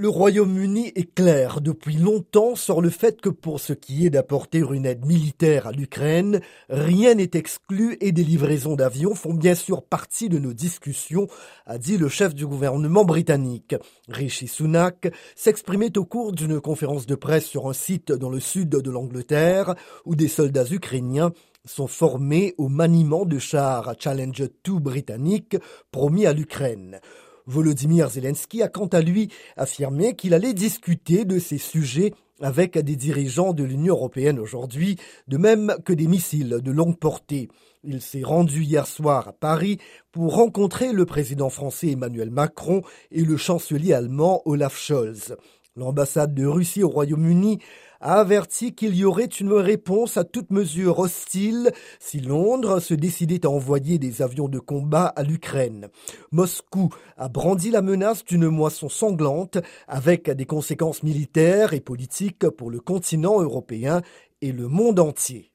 Le Royaume-Uni est clair depuis longtemps sur le fait que pour ce qui est d'apporter une aide militaire à l'Ukraine, rien n'est exclu et des livraisons d'avions font bien sûr partie de nos discussions, a dit le chef du gouvernement britannique. Rishi Sunak s'exprimait au cours d'une conférence de presse sur un site dans le sud de l'Angleterre où des soldats ukrainiens sont formés au maniement de chars Challenge 2 britanniques promis à l'Ukraine. Volodymyr Zelensky a quant à lui affirmé qu'il allait discuter de ces sujets avec des dirigeants de l'Union européenne aujourd'hui, de même que des missiles de longue portée. Il s'est rendu hier soir à Paris pour rencontrer le président français Emmanuel Macron et le chancelier allemand Olaf Scholz. L'ambassade de Russie au Royaume-Uni a averti qu'il y aurait une réponse à toute mesure hostile si Londres se décidait à envoyer des avions de combat à l'Ukraine. Moscou a brandi la menace d'une moisson sanglante avec des conséquences militaires et politiques pour le continent européen et le monde entier.